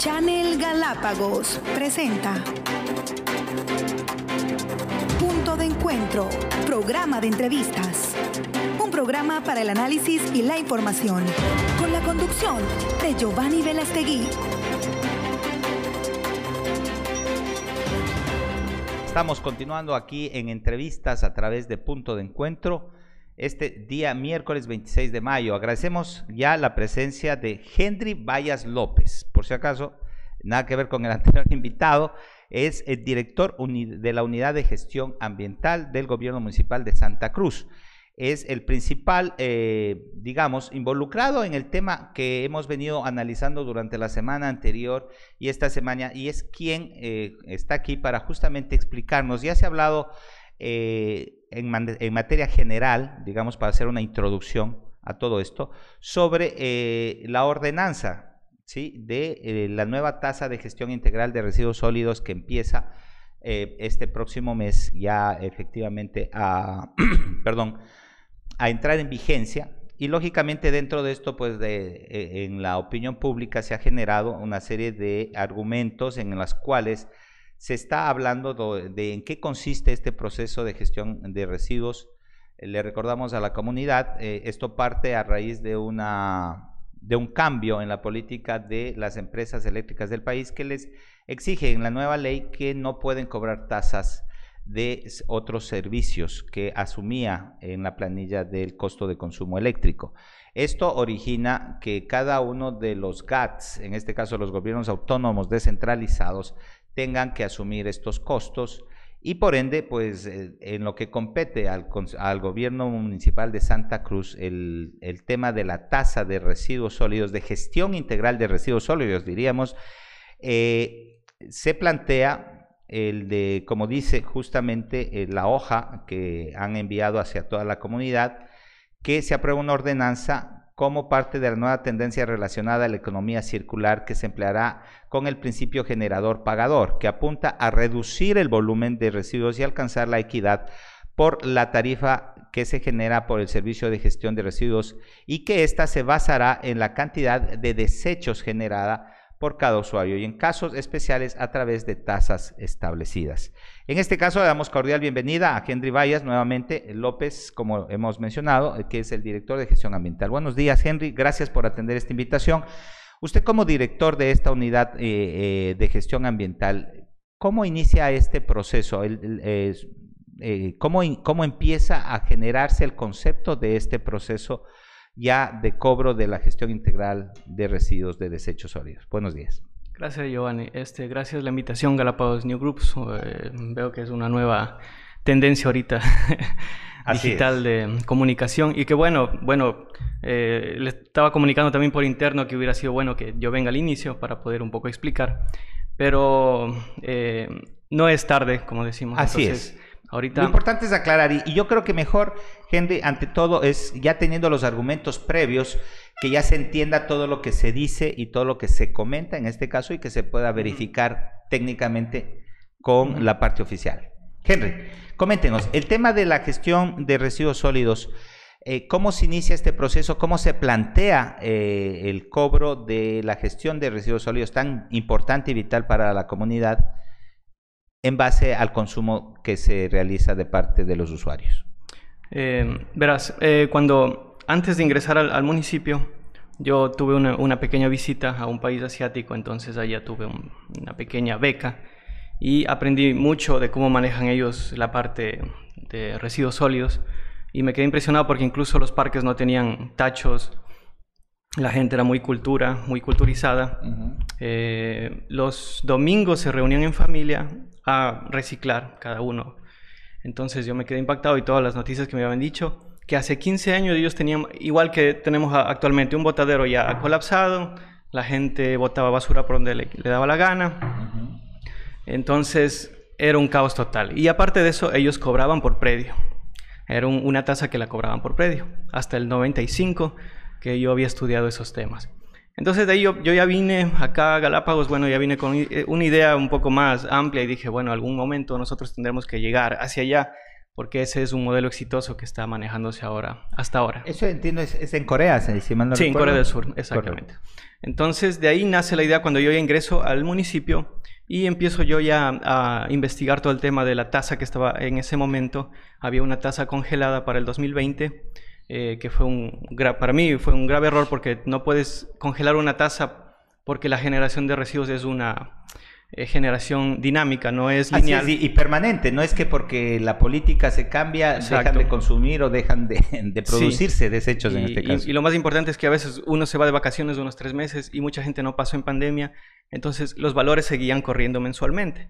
Channel Galápagos presenta Punto de Encuentro, programa de entrevistas. Un programa para el análisis y la información, con la conducción de Giovanni Velastegui. Estamos continuando aquí en entrevistas a través de Punto de Encuentro este día miércoles 26 de mayo. Agradecemos ya la presencia de Henry Vallas López, por si acaso, nada que ver con el anterior invitado, es el director de la Unidad de Gestión Ambiental del Gobierno Municipal de Santa Cruz. Es el principal, eh, digamos, involucrado en el tema que hemos venido analizando durante la semana anterior y esta semana, y es quien eh, está aquí para justamente explicarnos. Ya se ha hablado eh, en, materia general, digamos, para hacer una introducción a todo esto, sobre eh, la ordenanza ¿sí? de eh, la nueva tasa de gestión integral de residuos sólidos que empieza este próximo mes ya efectivamente a, perdón, a entrar en vigencia. Y lógicamente dentro de esto, pues de, en la opinión pública se ha generado una serie de argumentos en las cuales se está hablando de, en qué consiste este proceso de gestión de residuos. Eh, le recordamos a la comunidad, eh, esto parte a raíz de, una, de un cambio en la política de las empresas eléctricas del país que les exige en la nueva ley que no pueden cobrar tasas de otros servicios que asumía en la planilla del costo de consumo eléctrico. Esto origina que cada uno de los GATS, en este caso los gobiernos autónomos descentralizados, tengan que asumir estos costos y por ende, pues eh, en lo que compete al, gobierno municipal de Santa Cruz, el, tema de la tasa de residuos sólidos, de gestión integral de residuos sólidos, diríamos, eh, se plantea el de, como dice justamente eh, la hoja que han enviado hacia toda la comunidad, que se aprueba una ordenanza como parte de la nueva tendencia relacionada a la economía circular que se empleará con el principio generador-pagador, que apunta a reducir el volumen de residuos y alcanzar la equidad por la tarifa que se genera por el servicio de gestión de residuos y que ésta se basará en la cantidad de desechos generada por cada usuario y en casos especiales a través de tasas establecidas. En este caso le damos cordial bienvenida a Henry Vallas, nuevamente López, como hemos mencionado, que es el director de gestión ambiental. Buenos días, Henry, gracias por atender esta invitación. Usted como director de esta unidad eh, eh, de gestión ambiental, ¿cómo inicia este proceso? Eh, ¿cómo, ¿Cómo empieza a generarse el concepto de este proceso? Ya de cobro de la gestión integral de residuos de desechos sólidos. Buenos días. Gracias, Giovanni. Este, gracias la invitación, Galápagos New Groups. Eh, veo que es una nueva tendencia ahorita digital de comunicación y que bueno, bueno, eh, le estaba comunicando también por interno que hubiera sido bueno que yo venga al inicio para poder un poco explicar, pero eh, no es tarde, como decimos. Así es. Ahorita... Lo importante es aclarar, y, yo creo que mejor, Henry, ante todo, es ya teniendo los argumentos previos, que ya se entienda todo lo que se dice y todo lo que se comenta en este caso y que se pueda verificar técnicamente con la parte oficial. Henry, coméntenos, el tema de la gestión de residuos sólidos, eh, ¿cómo se inicia este proceso? ¿Cómo se plantea eh, el cobro de la gestión de residuos sólidos tan importante y vital para la comunidad? En base al consumo que se realiza de parte de los usuarios. Eh, verás, eh, cuando antes de ingresar al, municipio, yo tuve una, pequeña visita a un país asiático, entonces allá tuve una pequeña beca y aprendí mucho de cómo manejan ellos la parte de residuos sólidos y me quedé impresionado porque incluso los parques no tenían tachos, la gente era muy cultura, muy culturizada. Eh, los domingos se reunían en familia a reciclar cada uno. Entonces yo me quedé impactado y todas las noticias que me habían dicho, que hace 15 años ellos tenían, igual que tenemos actualmente, un botadero ya colapsado, la gente botaba basura por donde le, daba la gana. Entonces era un caos total. Y aparte de eso, ellos cobraban por predio. Era una tasa que la cobraban por predio. Hasta el 95 que yo había estudiado esos temas. Entonces de ahí yo, ya vine acá a Galápagos, bueno, ya vine con una idea un poco más amplia y dije, bueno, algún momento nosotros tendremos que llegar hacia allá, porque ese es un modelo exitoso que está manejándose ahora, hasta ahora. Eso entiendo, es, en Corea, si mal no Sí, en Corea del Sur, exactamente. Entonces, de ahí nace la idea cuando yo ya ingreso al municipio y empiezo yo ya a investigar todo el tema de la tasa que estaba en ese momento. Había una tasa congelada para el 2020, eh, que fue un, para mí fue un grave error porque no puedes congelar una tasa porque la generación de residuos es una eh, generación dinámica, no es lineal. y permanente, no es que porque la política se cambia, dejan de consumir o dejan de, producirse desechos en este caso. Y, lo más importante es que a veces uno se va de vacaciones de unos tres meses y mucha gente no pasó en pandemia, entonces los valores seguían corriendo mensualmente.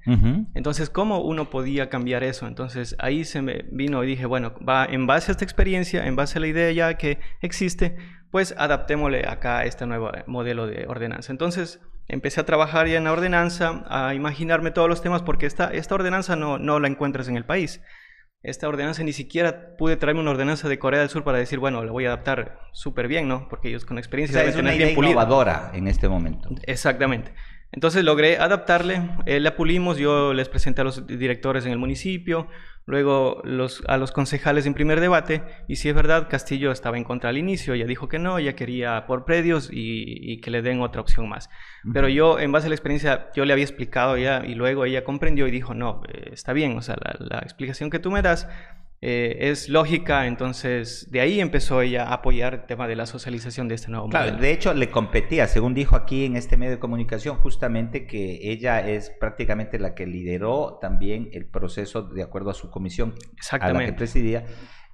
Entonces, ¿cómo uno podía cambiar eso? Entonces ahí se me vino y dije, bueno, va en base a esta experiencia, en base a la idea ya que existe, pues adaptémosle acá a este nuevo modelo de ordenanza. Entonces, empecé a trabajar ya en la ordenanza, a imaginarme todos los temas, porque esta, esta ordenanza no, no la encuentras en el país. Esta ordenanza ni siquiera pude traerme una ordenanza de Corea del Sur para decir, bueno, la voy a adaptar súper bien, ¿no? Porque ellos con experiencia... O sea, es una idea innovadora en este momento. Exactamente. Entonces logré adaptarle, eh, la pulimos, yo les presenté a los directores en el municipio, luego los, a los concejales en primer debate, y si es verdad, Castillo estaba en contra al inicio, ella dijo que no, ella quería por predios y, que le den otra opción más. Pero yo, en base a la experiencia, yo le había explicado ya, y luego ella comprendió y dijo, no, eh, está bien, o sea, la explicación que tú me das eh, es lógica, entonces de ahí empezó ella a apoyar el tema de la socialización de este nuevo modelo. de hecho le competía, según dijo aquí en este medio de comunicación, justamente que ella es prácticamente la que lideró también el proceso, de acuerdo a su comisión a la que presidía,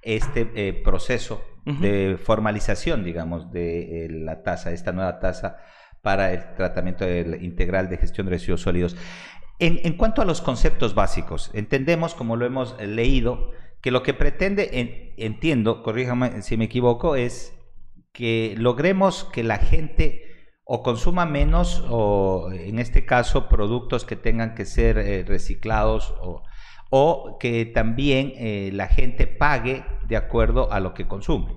este eh, proceso de formalización, digamos, de eh, la tasa, esta nueva tasa para el tratamiento integral de gestión de residuos sólidos. En, en cuanto a los conceptos básicos, entendemos, como lo hemos leído, que lo que pretende, entiendo, corríjame si me equivoco, es que logremos que la gente o consuma menos o en este caso productos que tengan que ser eh, reciclados o, o, que también eh, la gente pague de acuerdo a lo que consume.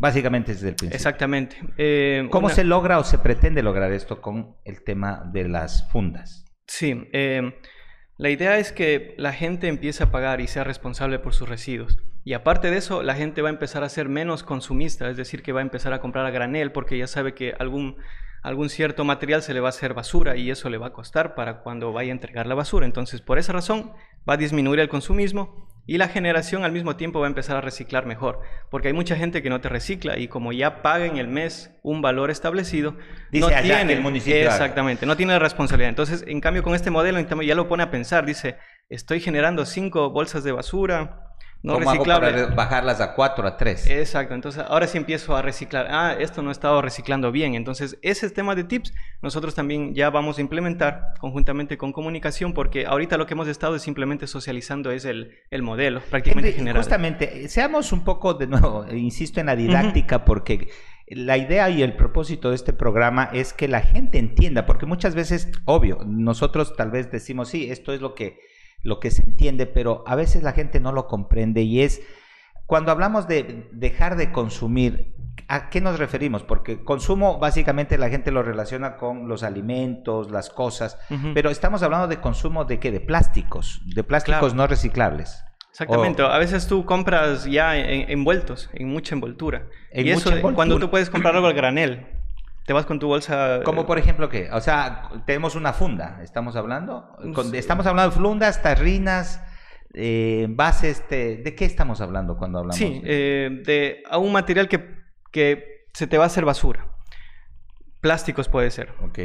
Básicamente es el principio. Exactamente. Eh, ¿Cómo se logra o se pretende lograr esto con el tema de las fundas? Sí, la idea es que la gente empiece a pagar y sea responsable por sus residuos. Y aparte de eso, la gente va a empezar a ser menos consumista, es decir, que va a empezar a comprar a granel porque ya sabe que algún, algún cierto material se le va a hacer basura y eso le va a costar para cuando vaya a entregar la basura. Entonces, por esa razón, va a disminuir el consumismo y la generación al mismo tiempo va a empezar a reciclar mejor, porque hay mucha gente que no te recicla y como ya paga en el mes un valor establecido, dice no tiene el municipio exactamente, no tiene la responsabilidad. Entonces, en cambio con este modelo ya lo pone a pensar, dice, estoy generando cinco bolsas de basura, no reciclable. bajarlas a 4, a 3. Exacto, entonces ahora sí empiezo a reciclar. Ah, esto no he estado reciclando bien. Entonces, ese tema de tips nosotros también ya vamos a implementar conjuntamente con comunicación, porque ahorita lo que hemos estado es simplemente socializando es el, el modelo, prácticamente general. Justamente, seamos un poco de nuevo, insisto en la didáctica, porque la idea y el propósito de este programa es que la gente entienda, porque muchas veces, obvio, nosotros tal vez decimos, sí, esto es lo que lo que se entiende, pero a veces la gente no lo comprende y es cuando hablamos de dejar de consumir, ¿a qué nos referimos? Porque consumo básicamente la gente lo relaciona con los alimentos, las cosas, pero estamos hablando de consumo de qué? De plásticos, de plásticos no reciclables. Exactamente, a veces tú compras ya envueltos, en mucha envoltura. y eso, cuando tú puedes comprar algo al granel, te vas con tu bolsa. Como por ejemplo qué? O sea, tenemos una funda, estamos hablando. estamos hablando de fundas, tarrinas, eh, bases. ¿De qué estamos hablando cuando hablamos? Sí, de, eh, de a un material que, que se te va a hacer basura. Plásticos puede ser. Ok.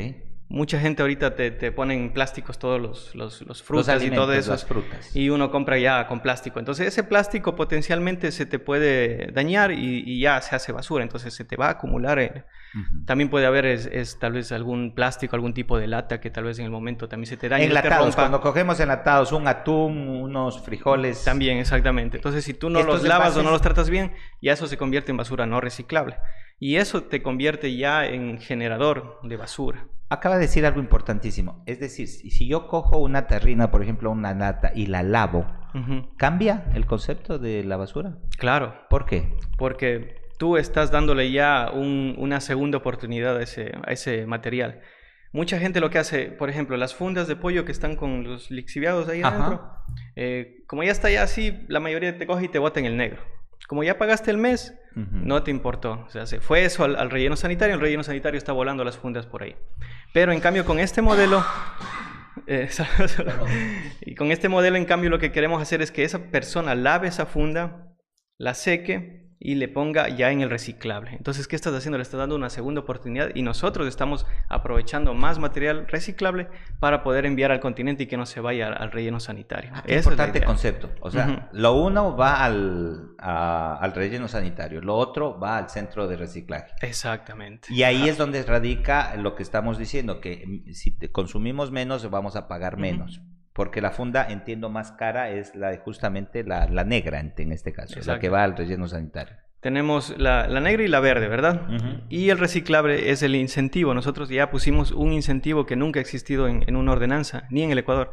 Mucha gente ahorita te, te ponen plásticos todos los, los, los frutas y todo eso. Las frutas. Y uno compra ya con plástico. Entonces ese plástico potencialmente se te puede dañar y, ya se hace basura. Entonces se te va a acumular. También puede haber es, tal vez algún plástico, algún tipo de lata que tal vez en el momento también se te dañe. Enlatados, cuando cogemos enlatados, un atún, unos frijoles. También, exactamente. Entonces si tú no los lavas o no los tratas bien, ya eso se convierte en basura no reciclable. Y eso te convierte ya en generador de basura. Acaba de decir algo importantísimo. Es decir, si yo cojo una terrina, por ejemplo, una nata, y la lavo, ¿cambia el concepto de la basura? Claro. ¿Por qué? Porque tú estás dándole ya una segunda oportunidad a ese, a ese material. Mucha gente lo que hace, por ejemplo, las fundas de pollo que están con los lixiviados ahí adentro, eh, como ya está ya así, la mayoría te coge y te bota en el negro. Como ya pagaste el mes, no te importó. O sea, se fue eso al, relleno sanitario, el relleno sanitario está volando las fundas por ahí. Pero en cambio con este modelo, eh, y con este modelo en cambio lo que queremos hacer es que esa persona lave esa funda, la seque y le ponga ya en el reciclable. Entonces, ¿qué estás haciendo? Le estás dando una segunda oportunidad y nosotros estamos aprovechando más material reciclable para poder enviar al continente y que no se vaya al relleno sanitario. Ah, importante concepto. O sea, lo uno va al, al, relleno sanitario, lo otro va al centro de reciclaje. Exactamente. Y ahí es donde radica lo que estamos diciendo, que mm, si consumimos menos, vamos a pagar menos porque la funda, entiendo, más cara es la de justamente la, negra en, este caso, la que va al relleno sanitario. Tenemos la, negra y la verde, ¿verdad? Y el reciclable es el incentivo. Nosotros ya pusimos un incentivo que nunca ha existido en, una ordenanza, ni en el Ecuador,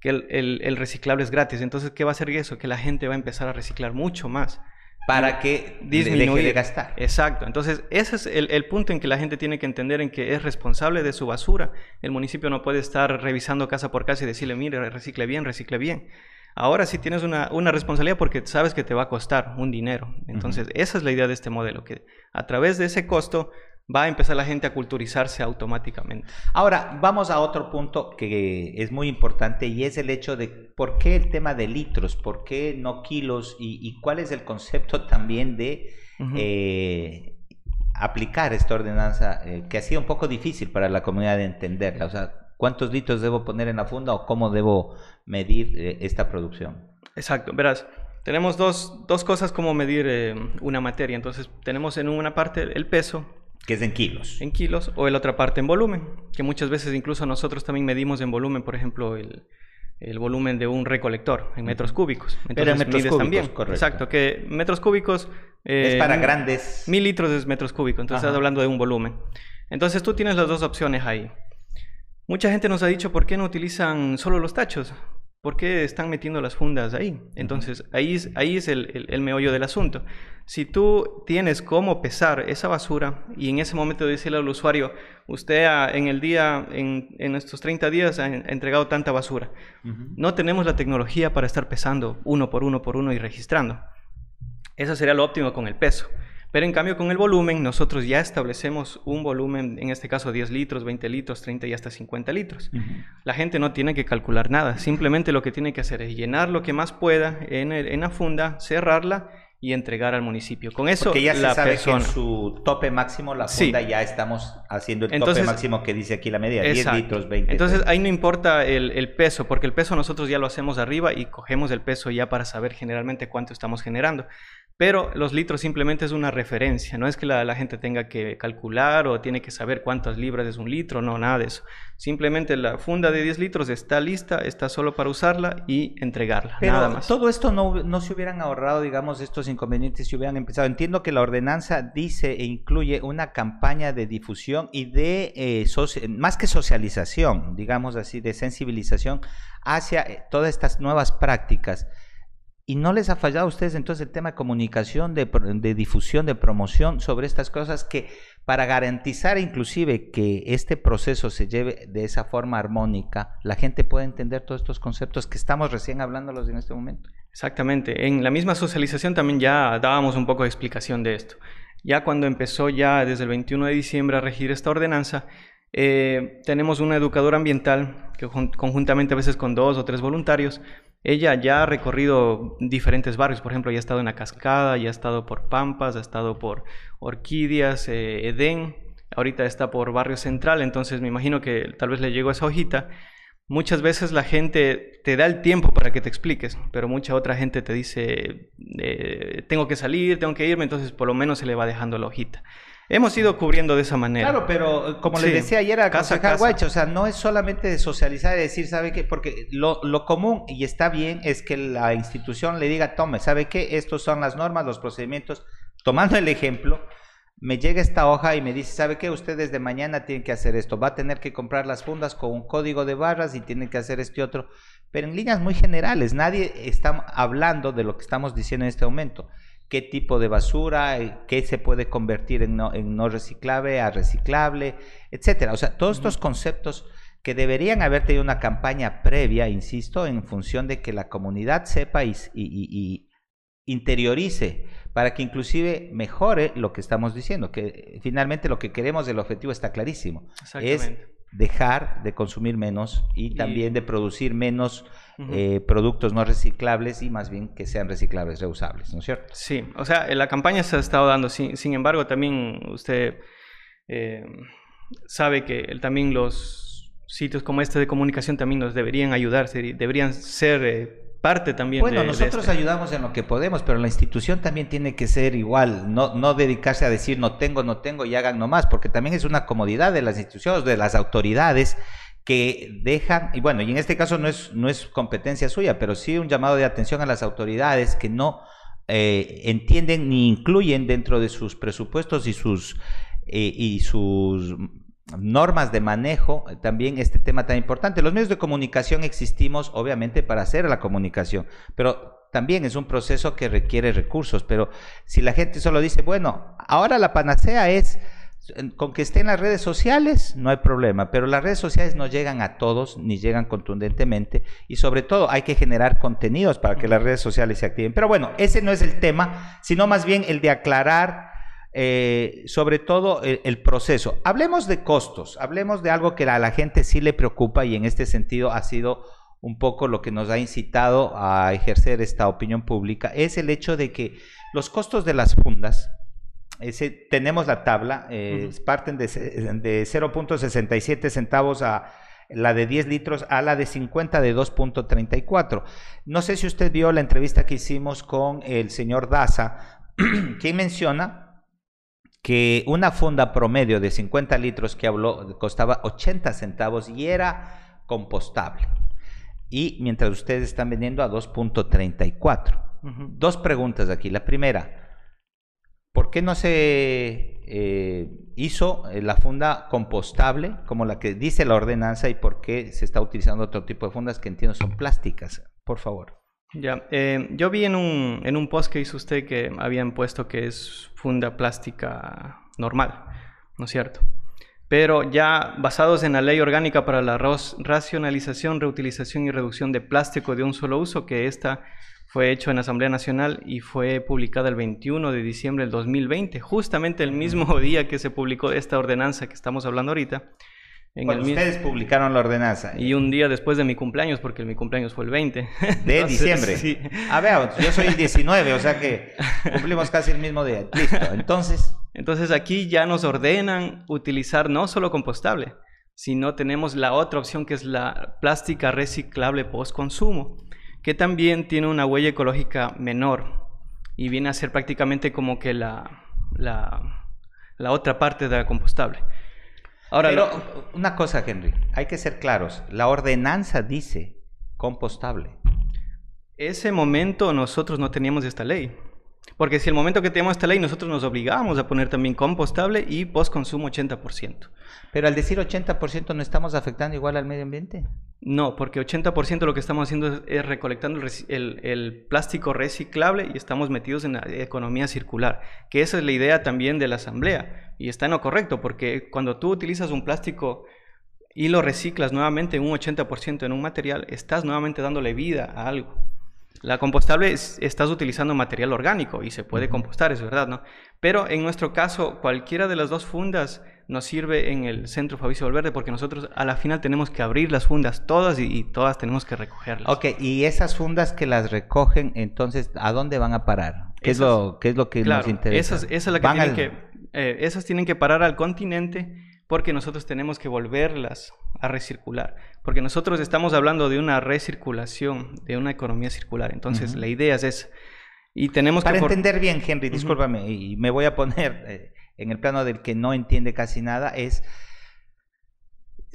que el, el, reciclable es gratis. Entonces, ¿qué va a hacer eso? Que la gente va a empezar a reciclar mucho más para que disminuya de gastar. Exacto. Entonces, ese es el, punto en que la gente tiene que entender en que es responsable de su basura. El municipio no puede estar revisando casa por casa y decirle, mire, recicle bien, recicle bien. Ahora sí tienes una, responsabilidad porque sabes que te va a costar un dinero. Entonces, esa es la idea de este modelo, que a través de ese costo va a empezar la gente a culturizarse automáticamente. Ahora, vamos a otro punto que es muy importante y es el hecho de por qué el tema de litros, por qué no kilos y, cuál es el concepto también de eh, aplicar esta ordenanza eh, que ha sido un poco difícil para la comunidad de entenderla. O sea, ¿cuántos litros debo poner en la funda o cómo debo medir eh, esta producción? Exacto, verás. Tenemos dos, dos cosas como medir una materia. Entonces, tenemos en una parte el peso, que es en kilos. En kilos, o la otra parte en volumen, que muchas veces incluso nosotros también medimos en volumen, por ejemplo, el, el volumen de un recolector en metros cúbicos. Entonces, Pero en metros cúbicos, también. correcto. Exacto, que metros cúbicos... es para eh, grandes... Mil litros es metros cúbicos, entonces estás hablando de un volumen. Entonces tú tienes las dos opciones ahí. Mucha gente nos ha dicho por qué no utilizan solo los tachos. ¿Por qué están metiendo las fundas ahí? Entonces, ahí es, ahí es el, el, meollo del asunto. Si tú tienes cómo pesar esa basura y en ese momento decirle al usuario, usted en el día, en, en, estos 30 días ha entregado tanta basura, no tenemos la tecnología para estar pesando uno por uno por uno y registrando. Eso sería lo óptimo con el peso. Pero en cambio con el volumen nosotros ya establecemos un volumen, en este caso 10 litros, 20 litros, 30 y hasta 50 litros. La gente no tiene que calcular nada, simplemente lo que tiene que hacer es llenar lo que más pueda en, en la funda, cerrarla y entregar al municipio. Con eso Porque ya se sabe que en su tope máximo la funda ya estamos haciendo el tope máximo que dice aquí la media, 10 litros, 20. Entonces ahí no importa el, el, peso, porque el peso nosotros ya lo hacemos arriba y cogemos el peso ya para saber generalmente cuánto estamos generando. Pero los litros simplemente es una referencia, no es que la, gente tenga que calcular o tiene que saber cuántas libras es un litro, no, nada de eso. Simplemente la funda de 10 litros está lista, está solo para usarla y entregarla, Pero nada más. Todo esto no, no, se hubieran ahorrado, digamos, estos inconvenientes si hubieran empezado. Entiendo que la ordenanza dice e incluye una campaña de difusión y de, eh, más que socialización, digamos así, de sensibilización hacia eh, todas estas nuevas prácticas. ¿Y no les ha fallado a ustedes entonces el tema de comunicación, de, difusión, de promoción sobre estas cosas que para garantizar inclusive que este proceso se lleve de esa forma armónica, la gente pueda entender todos estos conceptos que estamos recién hablándolos en este momento? Exactamente. En la misma socialización también ya dábamos un poco de explicación de esto. Ya cuando empezó ya desde el 21 de diciembre a regir esta ordenanza, eh, tenemos una educadora ambiental que conjuntamente a veces con dos o tres voluntarios ella ya ha recorrido diferentes barrios, por ejemplo, ya ha estado en La Cascada, ya ha estado por Pampas, ha estado por Orquídeas, eh, Edén, ahorita está por Barrio Central, entonces me imagino que tal vez le llegó esa hojita. Muchas veces la gente te da el tiempo para que te expliques, pero mucha otra gente te dice, eh, tengo que salir, tengo que irme, entonces por lo menos se le va dejando la hojita. Hemos ido cubriendo de esa manera. Claro, pero eh, como les decía ayer a casa, o sea, no es solamente de socializar y decir, ¿sabe qué? Porque lo, lo, común, y está bien, es que la institución le diga, tome, ¿sabe qué? Estos son las normas, los procedimientos. Tomando el ejemplo, me llega esta hoja y me dice, ¿sabe qué? Usted desde mañana tiene que hacer esto. Va a tener que comprar las fundas con un código de barras y tiene que hacer este otro. Pero en líneas muy generales, nadie está hablando de lo que estamos diciendo en este momento qué tipo de basura, eh, qué se puede convertir en no, en no reciclable a reciclable, etcétera. O sea, todos estos conceptos que deberían haber tenido una campaña previa, insisto, en función de que la comunidad sepa y, interiorice para que inclusive mejore lo que estamos diciendo, que finalmente lo que queremos del objetivo está clarísimo. Es dejar de consumir menos y, también de producir menos eh, productos no reciclables y más bien que sean reciclables, reusables, ¿no es cierto? Sí, o sea, la campaña se ha estado dando, sin, sin embargo, también usted eh, sabe que también los sitios como este de comunicación también nos deberían ayudar, deberían ser eh, parte también bueno, de, nosotros este. ayudamos en lo que podemos, pero la institución también tiene que ser igual, no, no dedicarse a decir no tengo, no tengo y hagan nomás, porque también es una comodidad de las instituciones, de las autoridades que dejan, y bueno, y en este caso no es, no es competencia suya, pero sí un llamado de atención a las autoridades que no eh, entienden ni incluyen dentro de sus presupuestos y sus, eh, y sus normas de manejo, eh, también este tema tan importante. Los medios de comunicación existimos obviamente para hacer la comunicación, pero también es un proceso que requiere recursos, pero si la gente solo dice, bueno, ahora la panacea es con que esté en las redes sociales, no hay problema, pero las redes sociales no llegan a todos ni llegan contundentemente y sobre todo hay que generar contenidos para que las redes sociales se activen. Pero bueno, ese no es el tema, sino más bien el de aclarar eh, sobre todo el, proceso. Hablemos de costos, hablemos de algo que a la gente sí le preocupa y en este sentido ha sido un poco lo que nos ha incitado a ejercer esta opinión pública, es el hecho de que los costos de las fundas, ese, tenemos la tabla, eh, parten de, de 0.67 centavos a la de 10 litros a la de 50 de 2.34. No sé si usted vio la entrevista que hicimos con el señor Daza, quien menciona que una funda promedio de 50 litros que habló costaba 80 centavos y era compostable. Y mientras ustedes están vendiendo a 2.34. Dos preguntas aquí. La primera, ¿por qué no se eh, hizo eh, la funda compostable como la que dice la ordenanza y por qué se está utilizando otro tipo de fundas que entiendo son plásticas? Por favor. Ya, eh, yo vi en un, en un post que hizo usted que habían puesto que es funda plástica normal, ¿no es cierto? Pero ya basados en la ley orgánica para la racionalización, reutilización y reducción de plástico de un solo uso, que esta fue hecho en Asamblea Nacional y fue publicada el 21 de diciembre del 2020, justamente el mismo día que se publicó esta ordenanza que estamos hablando ahorita. Cuando ustedes publicaron la ordenanza. Y un día después de mi cumpleaños, porque mi cumpleaños fue el 20. De diciembre. Sí. A ver, yo soy el 19, o sea que cumplimos casi el mismo día. Listo, entonces... Entonces aquí ya nos ordenan utilizar no solo compostable, sino tenemos la otra opción que es la plástica reciclable post-consumo, que también tiene una huella ecológica menor y viene a ser prácticamente como que la, la, la otra parte de la compostable. Ahora, Pero una cosa, Henry, hay que ser claros. La ordenanza dice compostable. Ese momento nosotros no teníamos esta ley. Porque si el momento que teníamos esta ley nosotros nos obligábamos a poner también compostable y post-consumo 80%. Pero al decir 80% no estamos afectando igual al medio ambiente. No, porque 80% lo que estamos haciendo es, recolectando el, plástico reciclable y estamos metidos en la economía circular, que esa es la idea también de la asamblea. Y está en lo correcto, porque cuando tú utilizas un plástico y lo reciclas nuevamente un 80% en un material, estás nuevamente dándole vida a algo. La compostable estás utilizando material orgánico y se puede compostar, es verdad, ¿no? Pero en nuestro caso, cualquiera de las dos fundas nos sirve en el centro Fabricio Valverde porque nosotros a la final tenemos que abrir las fundas todas y, todas tenemos que recogerlas. Ok, y esas fundas que las recogen, entonces, ¿a dónde van a parar? ¿Qué, es, lo, qué es lo que nos interesa? Esas, esas, la tienen que, eh, esas tienen que parar al continente porque nosotros tenemos que volverlas a recircular, porque nosotros estamos hablando de una recirculación, de una economía circular. Entonces, la idea es esa. Y tenemos Para entender bien, Henry, discúlpame, y me voy a poner... Eh, en el plano del que no entiende casi nada, es,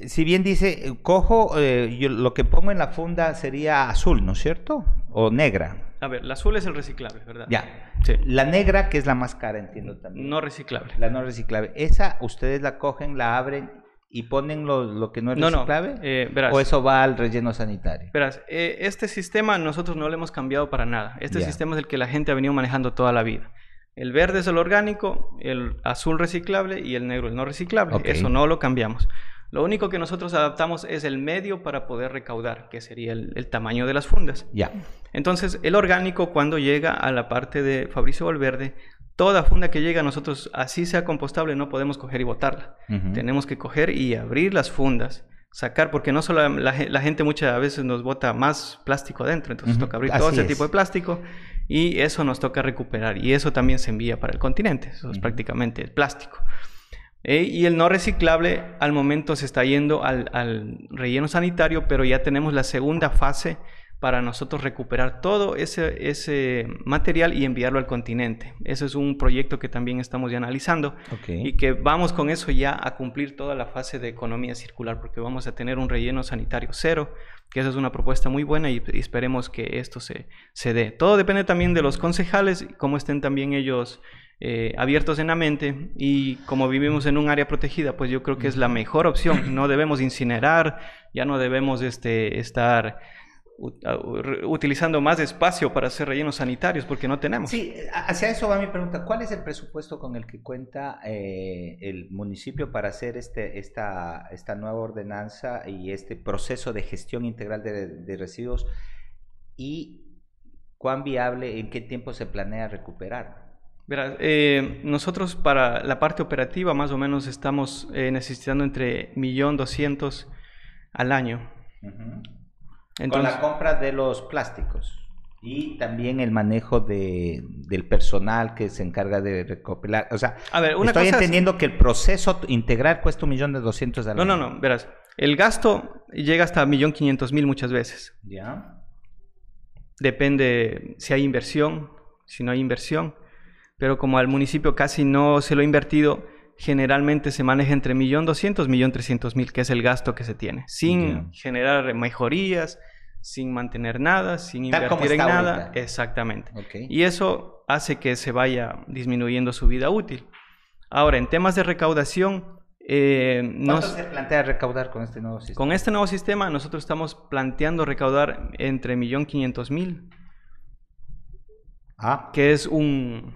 si bien dice, cojo, eh, yo, lo que pongo en la funda sería azul, ¿no es cierto? O negra. A ver, la azul es el reciclable, ¿verdad? Ya. Sí. La negra, que es la más cara, entiendo también. No reciclable. La no reciclable. Esa, ustedes la cogen, la abren y ponen lo, lo que no es reciclable? No, eh, verás, ¿O eso va al relleno sanitario? Verás, eh, este sistema nosotros no lo hemos cambiado para nada. Este sistema es el que la gente ha venido manejando toda la vida. El verde es el orgánico, el azul reciclable y el negro el no reciclable. Eso no lo cambiamos. Lo único que nosotros adaptamos es el medio para poder recaudar, que sería el, tamaño de las fundas. Ya. Entonces, el orgánico cuando llega a la parte de Fabricio Valverde, toda funda que llega, nosotros, así sea compostable, no podemos coger y botarla. Tenemos que coger y abrir las fundas, sacar, porque no solo la, gente muchas veces nos bota más plástico adentro, entonces toca abrir todo ese tipo de plástico y eso nos toca recuperar y eso también se envía para el continente, eso es prácticamente el plástico. Eh, y el no reciclable al momento se está yendo al, al relleno sanitario, pero ya tenemos la segunda fase para nosotros recuperar todo ese, ese material y enviarlo al continente. Ese es un proyecto que también estamos ya analizando y que vamos con eso ya a cumplir toda la fase de economía circular porque vamos a tener un relleno sanitario cero, que esa es una propuesta muy buena y, esperemos que esto se, se dé. Todo depende también de los concejales, cómo estén también ellos eh, abiertos en la mente y como vivimos en un área protegida, pues yo creo que es la mejor opción. No debemos incinerar, ya no debemos este, estar utilizando más espacio para hacer rellenos sanitarios porque no tenemos. Sí, hacia eso va mi pregunta. ¿Cuál es el presupuesto con el que cuenta eh, el municipio para hacer este, esta, esta nueva ordenanza y este proceso de gestión integral de, residuos? ¿Y cuán viable, en qué tiempo se planea recuperar? Verás, eh, nosotros para la parte operativa más o menos estamos eh, necesitando entre 1.200.000 al año con la compra de los plásticos y también el manejo de, del personal que se encarga de recopilar. O sea, a ver, estoy entendiendo que el proceso integral cuesta un millón de doscientos No, no, no, verás. El gasto llega hasta millón quinientos mil muchas veces. Ya. Depende si hay inversión, si no hay inversión. Pero como al municipio casi no se lo ha invertido, generalmente se maneja entre millón doscientos, millón trescientos mil, que es el gasto que se tiene, sin generar mejorías, sin mantener nada, sin invertir en nada. Exactamente. Y eso hace que se vaya disminuyendo su vida útil. Ahora, en temas de recaudación, eh, ¿Cuánto se plantea recaudar con este nuevo sistema? Con este nuevo sistema nosotros estamos planteando recaudar entre millón quinientos mil, ah. que es un,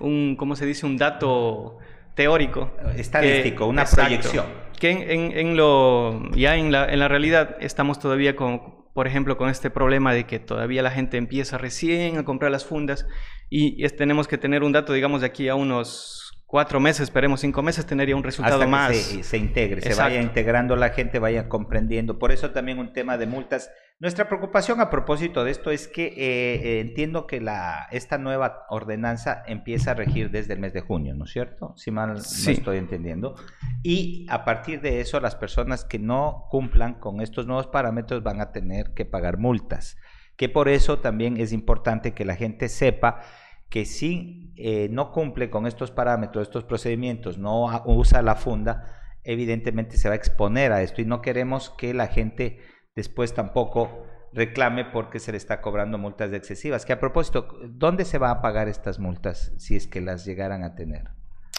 un, ¿cómo se dice? Un dato teórico. Estadístico, una proyección. Que en, en, lo, ya en la, en la realidad estamos todavía con, por ejemplo, con este problema de que todavía la gente empieza recién a comprar las fundas y, tenemos que tener un dato, digamos, de aquí a unos cuatro meses, esperemos cinco meses, tendría un resultado Hasta que más. Se, se integre, se vaya integrando la gente, vaya comprendiendo. Por eso también un tema de multas. Nuestra preocupación a propósito de esto es que eh, eh, entiendo que la, esta nueva ordenanza empieza a regir desde el mes de junio, ¿no es cierto? Si mal no estoy entendiendo. Y a partir de eso, las personas que no cumplan con estos nuevos parámetros van a tener que pagar multas. Que por eso también es importante que la gente sepa que si eh, no cumple con estos parámetros, estos procedimientos, no usa la funda, evidentemente se va a exponer a esto y no queremos que la gente después tampoco reclame porque se le está cobrando multas excesivas. Que a propósito, ¿dónde se va a pagar estas multas si es que las llegaran a tener?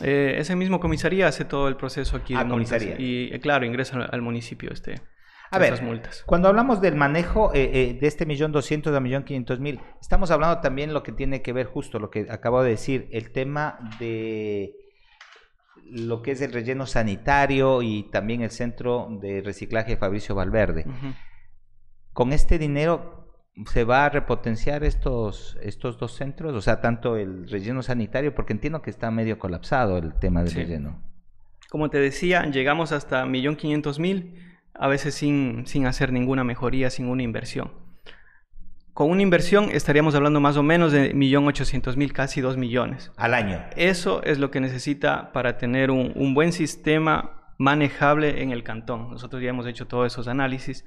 Eh, ese mismo comisaría hace todo el proceso aquí. Ah, comisaría. Y eh, claro, ingresa al municipio este. A ver, cuando hablamos del manejo eh, eh, de este millón doscientos a millón quinientos mil, estamos hablando también lo que tiene que ver justo lo que acabo de decir, el tema de lo que es el relleno sanitario y también el centro de reciclaje Fabricio Valverde. Con este dinero se va a repotenciar estos, estos dos centros, o sea, tanto el relleno sanitario, porque entiendo que está medio colapsado el tema del relleno. Como te decía, llegamos hasta millón quinientos mil a veces sin, sin hacer ninguna mejoría, sin una inversión. Con una inversión estaríamos hablando más o menos de 1.800.000, casi 2 millones. Al año. Eso es lo que necesita para tener un, un, buen sistema manejable en el cantón. Nosotros ya hemos hecho todos esos análisis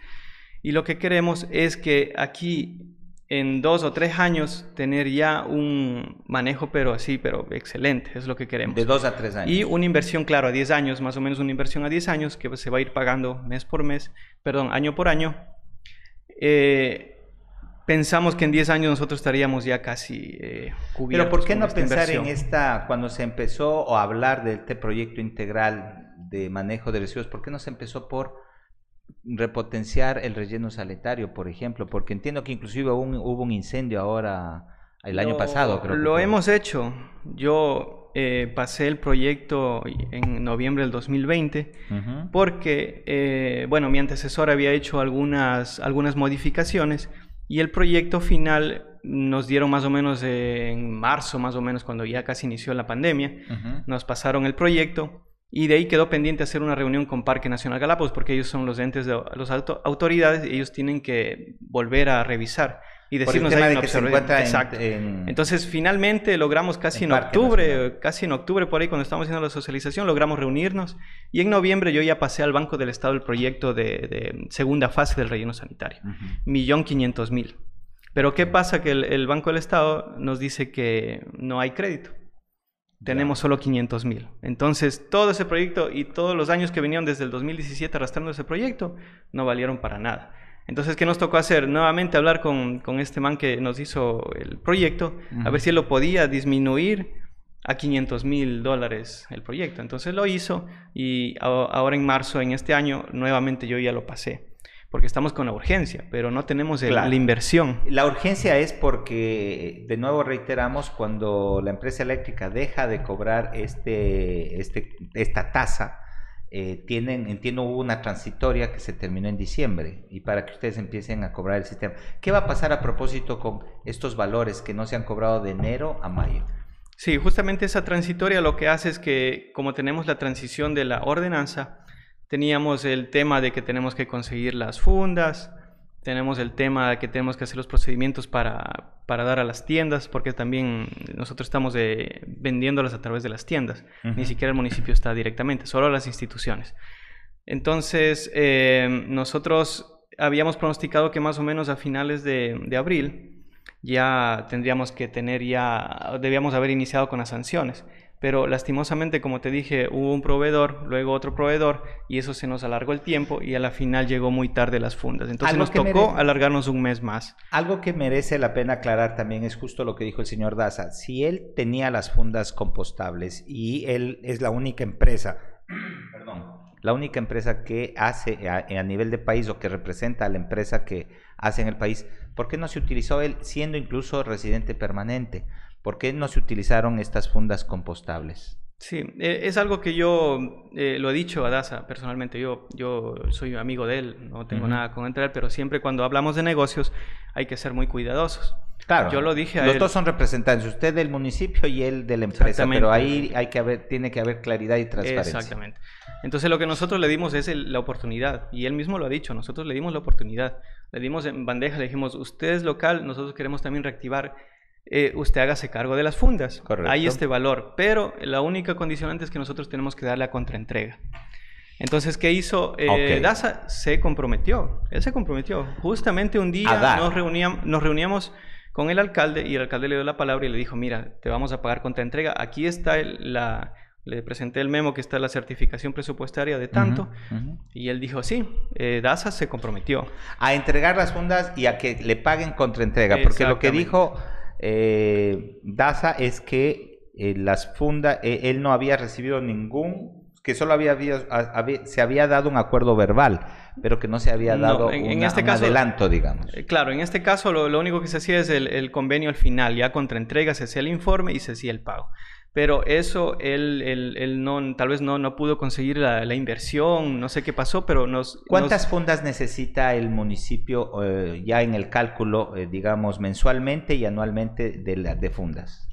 y lo que queremos es que aquí en dos o tres años tener ya un manejo, pero así, pero excelente, es lo que queremos. De dos a tres años. Y una inversión, claro, a diez años, más o menos una inversión a diez años, que se va a ir pagando mes por mes, perdón, año por año. Eh, pensamos que en diez años nosotros estaríamos ya casi eh, cubiertos. Pero ¿por qué no pensar en esta, cuando se empezó a hablar de este proyecto integral de manejo de residuos, ¿por qué no se empezó por repotenciar el relleno sanitario, por ejemplo? Porque entiendo que inclusive hubo un, hubo un incendio ahora el año pasado. Creo lo hemos hecho. Yo eh, pasé el proyecto en noviembre del 2020 porque, eh, bueno, mi antecesor había hecho algunas, algunas modificaciones y el proyecto final nos dieron más o menos en marzo, más o menos, cuando ya casi inició la pandemia, nos pasaron el proyecto y de ahí quedó pendiente hacer una reunión con Parque Nacional Galápagos porque ellos son los entes de las autoridades y ellos tienen que volver a revisar y decirnos Por de que se encuentra Exacto. Entonces, finalmente logramos casi en, octubre, casi en octubre por ahí cuando estábamos haciendo la socialización, logramos reunirnos y en noviembre yo ya pasé al Banco del Estado el proyecto de, segunda fase del relleno sanitario, millón quinientos mil. Pero ¿qué pasa? Que el, Banco del Estado nos dice que no hay crédito. Tenemos solo 500 mil. Entonces, todo ese proyecto y todos los años que vinieron desde el 2017 arrastrando ese proyecto no valieron para nada. Entonces, ¿qué nos tocó hacer? Nuevamente hablar con, este man que nos hizo el proyecto, a ver si él lo podía disminuir a 500 mil dólares el proyecto. Entonces lo hizo y ahora en marzo, en este año, nuevamente yo ya lo pasé porque estamos con la urgencia, pero no tenemos la inversión. La urgencia es porque, de nuevo reiteramos, cuando la empresa eléctrica deja de cobrar este, este, esta tasa, eh, tienen, entiendo, hubo una transitoria que se terminó en diciembre y para que ustedes empiecen a cobrar el sistema. ¿Qué va a pasar a propósito con estos valores que no se han cobrado de enero a mayo? Sí, justamente esa transitoria lo que hace es que como tenemos la transición de la ordenanza, Teníamos el tema de que tenemos que conseguir las fundas, tenemos el tema de que tenemos que hacer los procedimientos para, para dar a las tiendas, porque también nosotros estamos vendiéndolas a través de las tiendas, ni siquiera el municipio está directamente, solo las instituciones. Entonces, eh, nosotros habíamos pronosticado que más o menos a finales de, de abril ya tendríamos que tener ya, debíamos haber iniciado con las sanciones pero lastimosamente, como te dije, hubo un proveedor, luego otro proveedor, y eso se nos alargó el tiempo y a la final llegó muy tarde las fundas. Entonces nos tocó alargarnos un mes más. Algo que merece la pena aclarar también es justo lo que dijo el señor Daza. Si él tenía las fundas compostables y él es la única empresa, perdón, la única empresa que hace a, a, nivel de país o que representa a la empresa que hace en el país, ¿por qué no se utilizó él siendo incluso residente permanente? ¿Por qué no se utilizaron estas fundas compostables? Sí, eh, es algo que yo eh, lo he dicho a Daza personalmente. Yo, yo soy amigo de él, no tengo nada con entrar, pero siempre cuando hablamos de negocios hay que ser muy cuidadosos. Claro, yo lo dije a los dos son representantes, usted del municipio y él de la empresa, pero ahí hay que haber, tiene que haber claridad y transparencia. Exactamente. Entonces lo que nosotros le dimos es la oportunidad, y él mismo lo ha dicho, nosotros le dimos la oportunidad, le dimos en bandeja, le dijimos, usted es local, nosotros queremos también reactivar eh, usted hágase cargo de las fundas. Hay este valor, pero la única condicionante es que nosotros tenemos que darle la contraentrega. Entonces, ¿qué hizo? Eh, Daza se comprometió, él se comprometió. Justamente un día nos reuníamos, nos reuníamos con el alcalde y el alcalde le dio la palabra y le dijo, mira, te vamos a pagar contraentrega. Aquí está la... Le presenté el memo que está la certificación presupuestaria de tanto y él dijo, sí, eh, Daza se comprometió. A entregar las fundas y a que le paguen contraentrega, porque lo que dijo eh, Daza es que eh, las fundas, eh, él no había recibido ningún, que solo había, se había dado un acuerdo verbal, pero que no se había dado en, este un adelanto, digamos. Eh, claro, en este caso lo, único que se hacía es el, convenio al final, ya contra entrega se hacía el informe y se hacía el pago pero eso él, él, no, tal vez no, no pudo conseguir la, inversión, no sé qué pasó, pero nos... ¿Cuántas fundas necesita el municipio eh, ya en el cálculo, eh, digamos, mensualmente y anualmente de, la, de fundas?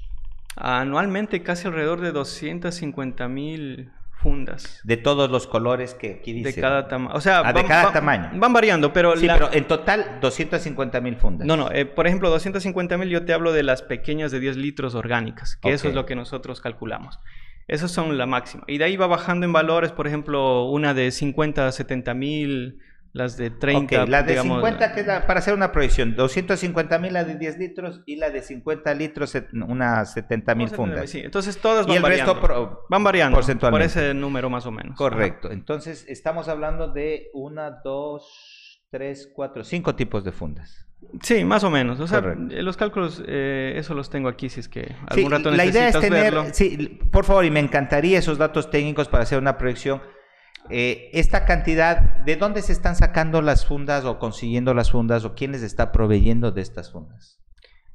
Anualmente casi alrededor de 250 mil fundas. De todos los colores que aquí dice. De cada tamaño. O sea, ah, de cada tamaño. Van variando, pero. Sí, pero en total 250 mil fundas. No, no. Eh, por ejemplo, 250 mil yo te hablo de las pequeñas de 10 litros orgánicas, que eso es lo que nosotros calculamos. Esos son la máxima. Y de ahí va bajando en valores, por ejemplo, una de 50 a 70 mil las de 30. Okay, la de 50, que para hacer una proyección, 250 mil la de 10 litros y la de 50 litros, unas 70 mil fundas. Sí. Entonces todas van y el variando. Resto van variando por ese número más o menos. Correcto. Entonces estamos hablando de una, dos, tres, cuatro, cinco tipos de fundas. Sí, más o menos. O sea, eh, los cálculos, eh, eso los tengo aquí si es que algún rato la idea es tener, Sí, por favor, y me encantaría esos datos técnicos para hacer una proyección. Eh, esta cantidad, ¿de dónde se están sacando las fundas o consiguiendo las fundas o quién les está proveyendo de estas fundas?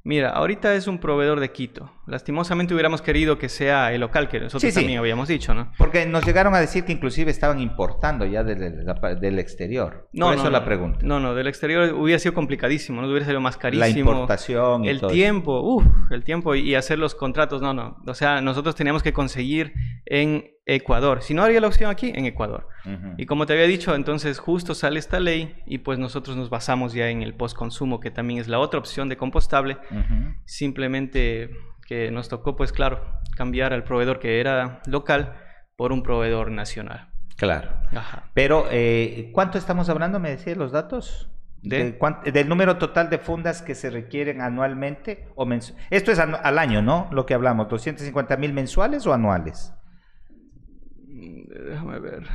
Mira, ahorita es un proveedor de Quito. Lastimosamente hubiéramos querido que sea el local, que nosotros también habíamos dicho, ¿no? Porque nos llegaron a decir que inclusive estaban importando ya del, exterior. No, Por eso no, la pregunta. No, no, del exterior hubiera sido complicadísimo, ¿no? Hubiera sido más carísimo. La importación. Y el tiempo, uff, el tiempo y hacer los contratos, no, no. O sea, nosotros teníamos que conseguir en Ecuador. Si no habría la opción aquí, en Ecuador. Y como te había dicho, entonces justo sale esta ley y pues nosotros nos basamos ya en el postconsumo, que también es la otra opción de compostable. Simplemente que nos tocó, pues claro, cambiar al proveedor que era local por un proveedor nacional. Claro. Pero, eh, ¿cuánto estamos hablando? ¿Me decías los datos? ¿De? del número total de fundas que se requieren anualmente o Esto es al año, ¿no? Lo que hablamos, ¿250 mil mensuales o anuales? Déjame ver.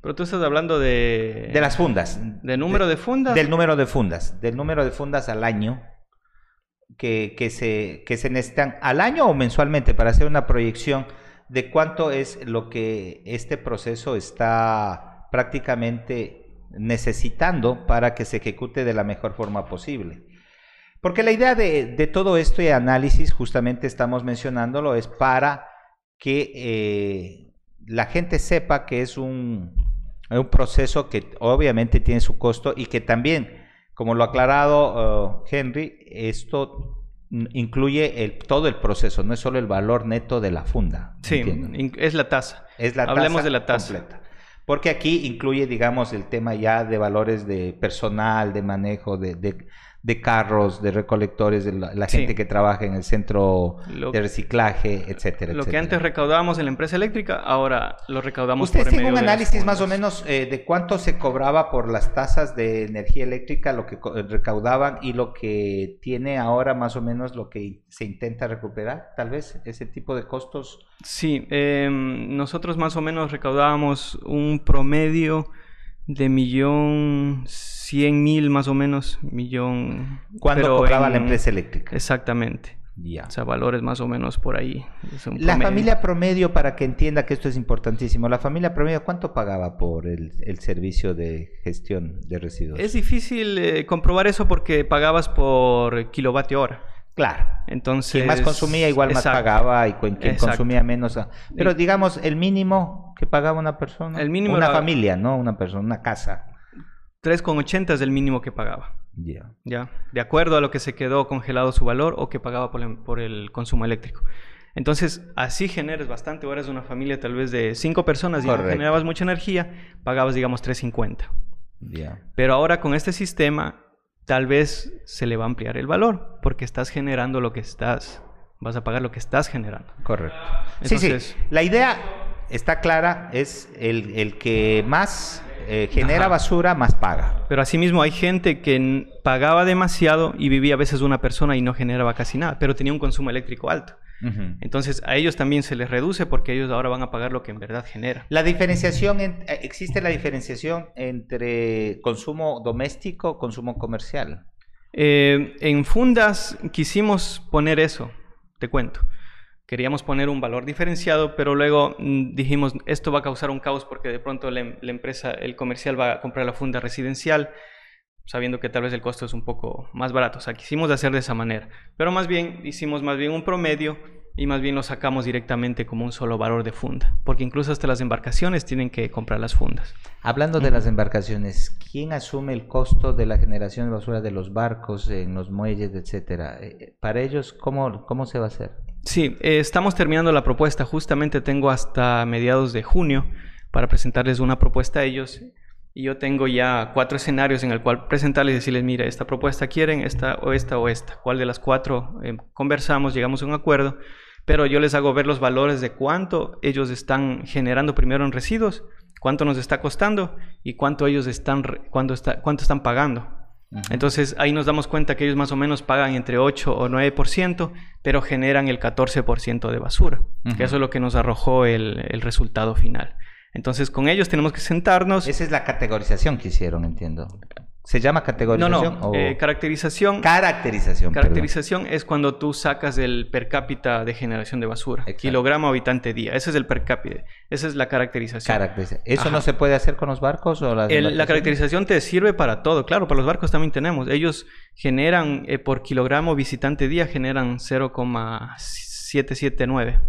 Pero tú estás hablando de... De las fundas. ¿De número de, fundas? Del número de fundas. Del número de fundas al año que, que, se, que se necesitan al año o mensualmente para hacer una proyección de cuánto es lo que este proceso está prácticamente necesitando para que se ejecute de la mejor forma posible. Porque la idea de, de todo esto y análisis, justamente estamos mencionándolo, es para que eh, la gente sepa que es un, un, proceso que obviamente tiene su costo y que también, como lo ha aclarado uh, Henry, esto incluye el, todo el proceso, no es solo el valor neto de la funda. Sí, es la tasa. Es la Hablemos de la tasa. Completa. Porque aquí incluye, digamos, el tema ya de valores de personal, de manejo, de, de carros, de recolectores, de la, gente que trabaja en el centro de reciclaje, etcétera. Lo que antes recaudábamos en la empresa eléctrica, ahora lo recaudamos ¿Ustedes por tienen un análisis más o menos eh, de cuánto se cobraba por las tasas de energía eléctrica, lo que recaudaban y lo que tiene ahora más o menos lo que se intenta recuperar, tal vez, ese tipo de costos? Sí, em, nosotros más o menos recaudábamos un promedio de millón cien mil más o menos, millón... ¿Cuándo cobraba la empresa eléctrica? Exactamente. Ya. O sea, valores más o menos por ahí. la familia promedio, para que entienda que esto es importantísimo, la familia promedio, ¿cuánto pagaba por el, servicio de gestión de residuos? Es difícil eh, comprobar eso porque pagabas por kilovatio hora. Claro. Entonces, quien más consumía igual más pagaba y quien consumía menos. Ah, pero digamos, el mínimo que pagaba una persona. El mínimo una familia, ¿no? Una persona, una casa. 3,80 es el mínimo que pagaba. Ya. Ya. De acuerdo a lo que se quedó congelado su valor o que pagaba por el, consumo eléctrico. Entonces, así generas bastante. Ahora es una familia tal vez de cinco personas y generabas mucha energía, pagabas, digamos, 3.50. Ya. Pero ahora con este sistema tal vez se le va a ampliar el valor porque estás generando lo que estás, vas a pagar lo que estás generando. Correcto. sí, sí. La idea está clara, es el, que más eh, genera basura, más paga. Pero asimismo hay gente que pagaba demasiado y vivía a veces una persona y no generaba casi nada, pero tenía un consumo eléctrico alto. Entonces a ellos también se les reduce porque ellos ahora van a pagar lo que en verdad genera. La diferenciación, eh, ¿existe la diferenciación entre consumo doméstico, consumo comercial? Eh, en fundas quisimos poner eso, te cuento. Queríamos poner un valor diferenciado, pero luego mm, dijimos, esto va a causar un caos porque de pronto la, la empresa, el comercial va a comprar la funda residencial sabiendo que tal vez el costo es un poco más barato. O sea, quisimos hacer de esa manera. Pero más bien hicimos más bien un promedio y más bien lo sacamos directamente como un solo valor de funda, porque incluso hasta las embarcaciones tienen que comprar las fundas. Hablando de las embarcaciones, ¿quién asume el costo de la generación de basura de los barcos en los muelles, etcétera? Eh, eh, para ellos, ¿cómo, cómo se va a hacer? Sí, eh, estamos terminando la propuesta. Justamente tengo hasta mediados de junio para presentarles una propuesta a ellos y yo tengo ya cuatro escenarios en el cual presentarles y decirles, mira, esta propuesta quieren, esta o esta o esta. ¿Cuál de las cuatro eh, conversamos, llegamos a un acuerdo? Pero yo les hago ver los valores de cuánto ellos están generando primero en residuos, cuánto nos está costando y cuánto ellos están, cuánto, está, cuánto están pagando. Entonces ahí nos damos cuenta que ellos más o menos pagan entre 8 o 9%, pero generan el 14% de basura, que eso es lo que nos arrojó el, el resultado final. Entonces, con ellos tenemos que sentarnos. Esa es la categorización que hicieron, entiendo. ¿Se llama categorización? No, no, eh, caracterización. Caracterización. Caracterización es cuando tú sacas el per cápita de generación de basura. Kilogramo habitante día. Ese es el per cápita. Esa es la caracterización. Caracterización. ¿Eso no se puede hacer con los barcos? O la caracterización te sirve para todo. Claro, para los barcos también tenemos. Ellos generan, eh, por kilogramo visitante día, generan 0,779.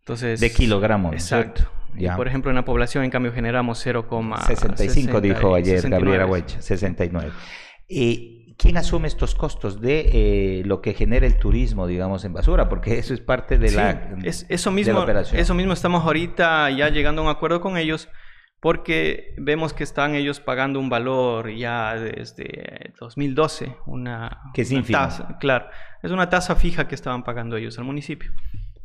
Entonces. De kilogramos. Exacto por ejemplo, en la población, en cambio, generamos 0,65, dijo ayer Gabriela Huecha, 69. ¿Y quién asume estos costos de eh, lo que genera el turismo, digamos, en basura? Porque eso es parte de, la, eso mismo, operación. Eso mismo estamos ahorita ya llegando a un acuerdo con ellos porque vemos que están ellos pagando un valor ya desde 2012, una, que es una tasa, claro, es una tasa fija que estaban pagando ellos al municipio.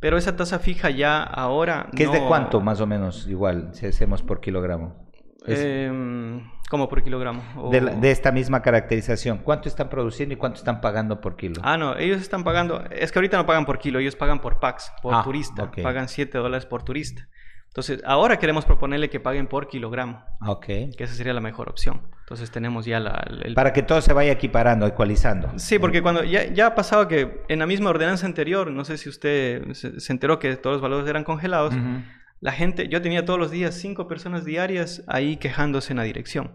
Pero esa tasa fija ya ahora... ¿Qué es de cuánto más o menos igual si hacemos por kilogramo? Em, ¿Cómo por kilogramo? De, esta misma caracterización. ¿Cuánto están produciendo y cuánto están pagando por kilo? Ah, no, ellos están pagando, es que ahorita no pagan por kilo, ellos pagan por packs, por ah, turista, pagan 7 dólares por turista. Entonces, ahora queremos proponerle que paguen por kilogramo. Ok. Que esa sería la mejor opción. Entonces tenemos ya la... Para que todo se vaya equiparando, ecualizando. Sí, porque cuando ya, ya ha pasado que en la misma ordenanza anterior, no sé si usted se, enteró que todos los valores eran congelados, la gente, yo tenía todos los días cinco personas diarias ahí quejándose en la dirección.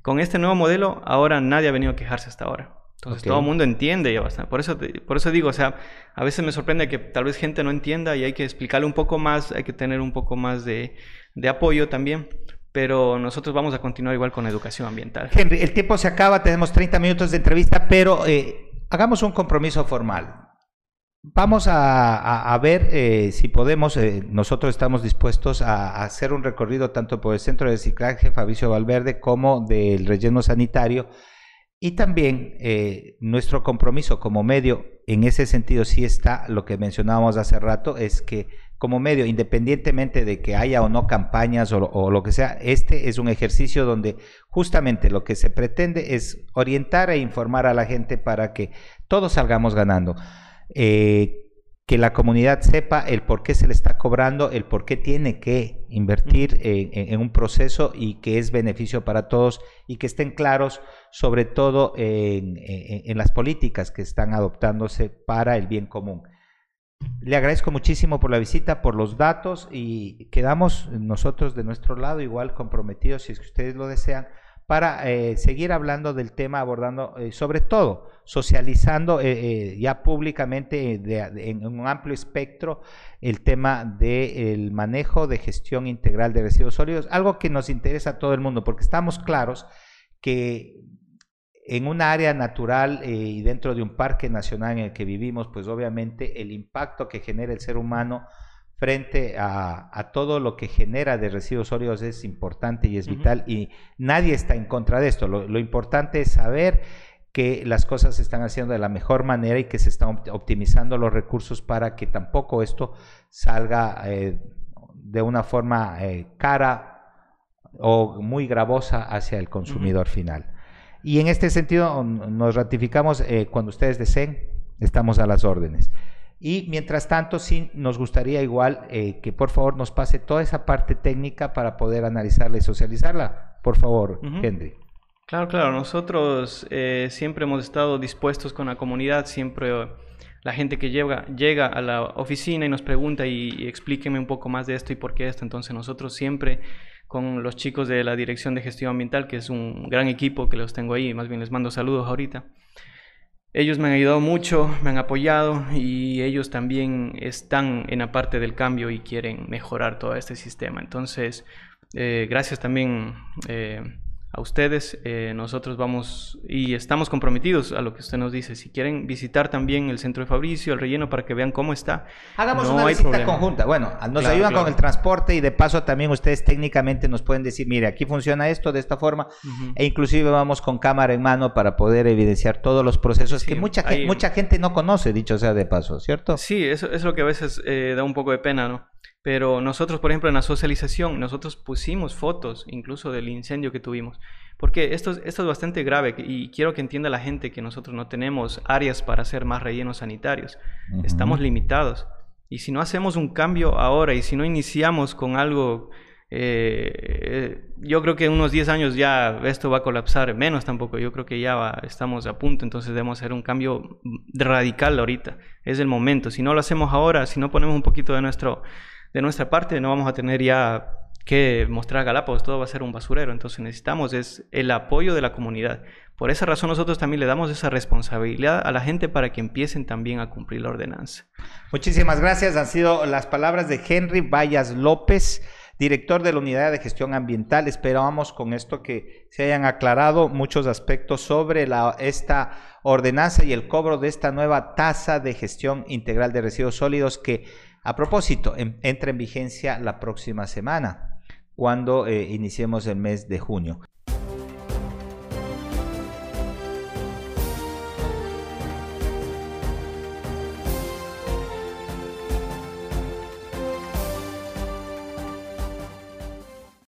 Con este nuevo modelo, ahora nadie ha venido a quejarse hasta ahora. Entonces todo el mundo entiende ya bastante. Por eso, por eso digo, o sea, a veces me sorprende que tal vez gente no entienda y hay que explicarle un poco más, hay que tener un poco más de, de apoyo también. Pero nosotros vamos a continuar igual con educación ambiental. Henry, el tiempo se acaba, tenemos 30 minutos de entrevista, pero eh, hagamos un compromiso formal. Vamos a, a, ver eh, si podemos, eh, nosotros estamos dispuestos a, a, hacer un recorrido tanto por el centro de reciclaje Fabricio Valverde como del relleno sanitario y también eh, nuestro compromiso como medio, en ese sentido sí está, lo que mencionábamos hace rato, es que como medio, independientemente de que haya o no campañas o, lo que sea, este es un ejercicio donde justamente lo que se pretende es orientar e informar a la gente para que todos salgamos ganando. Eh, que la comunidad sepa el por qué se le está cobrando, el por qué tiene que invertir en, un proceso y que es beneficio para todos y que estén claros sobre todo en, en, las políticas que están adoptándose para el bien común. Le agradezco muchísimo por la visita, por los datos y quedamos nosotros de nuestro lado igual comprometidos, si es que ustedes lo desean, para eh, seguir hablando del tema, abordando eh, sobre todo, socializando eh, ya públicamente en un amplio espectro el tema del manejo de gestión integral de residuos sólidos, algo que nos interesa a todo el mundo, porque estamos claros que en un área natural y dentro de un parque nacional en el que vivimos, pues obviamente el impacto que genera el ser humano frente a, todo lo que genera de residuos sólidos es importante y es vital y nadie está en contra de esto. Lo, importante es saber que las cosas se están haciendo de la mejor manera y que se están optimizando los recursos para que tampoco esto salga eh, de una forma eh, cara o muy gravosa hacia el consumidor final. Y en este sentido nos ratificamos eh, cuando ustedes deseen, estamos a las órdenes. Y mientras tanto, sí nos gustaría igual eh, que por favor nos pase toda esa parte técnica para poder analizarla y socializarla. Por favor, Henry. Claro, claro. Nosotros eh, siempre hemos estado dispuestos con la comunidad, siempre la gente que llega, llega a la oficina y nos pregunta y, explíqueme un poco más de esto y por qué esto. Entonces nosotros siempre con los chicos de la Dirección de Gestión Ambiental, que es un gran equipo que los tengo ahí, más bien les mando saludos ahorita. Ellos me han ayudado mucho, me han apoyado y ellos también están en la parte del cambio y quieren mejorar todo este sistema. Entonces, eh, gracias también eh, a ustedes. Eh, nosotros vamos y estamos comprometidos a lo que usted nos dice. Si quieren visitar también el centro de Fabricio, el relleno, para que vean cómo está. Hagamos una visita conjunta. Bueno, nos ayudan con el transporte y de paso también ustedes técnicamente nos pueden decir, mire, aquí funciona esto de esta forma. E inclusive vamos con cámara en mano para poder evidenciar todos los procesos que mucha, gente, mucha gente no conoce, dicho sea de paso, ¿cierto? Sí, eso, es lo que a veces eh, da un poco de pena, ¿no? Pero nosotros, por ejemplo, en la socialización, nosotros pusimos fotos incluso del incendio que tuvimos. Porque esto, esto es bastante grave y quiero que entienda la gente que nosotros no tenemos áreas para hacer más rellenos sanitarios. Estamos limitados. Y si no hacemos un cambio ahora y si no iniciamos con algo Eh, yo creo que en unos 10 años ya esto va a colapsar, menos tampoco, yo creo que ya estamos a punto, entonces debemos hacer un cambio radical ahorita, es el momento, si no lo hacemos ahora, si no ponemos un poquito de, nuestro, de nuestra parte, no vamos a tener ya que mostrar Galápagos, todo va a ser un basurero, entonces necesitamos es el apoyo de la comunidad. Por esa razón nosotros también le damos esa responsabilidad a la gente para que empiecen también a cumplir la ordenanza. Muchísimas gracias, han sido las palabras de Henry Vallas López director de la Unidad de Gestión Ambiental. Esperábamos con esto que se hayan aclarado muchos aspectos sobre la, esta ordenanza y el cobro de esta nueva tasa de gestión integral de residuos sólidos que, a propósito, entra en vigencia la próxima semana, cuando eh, iniciemos el mes de junio.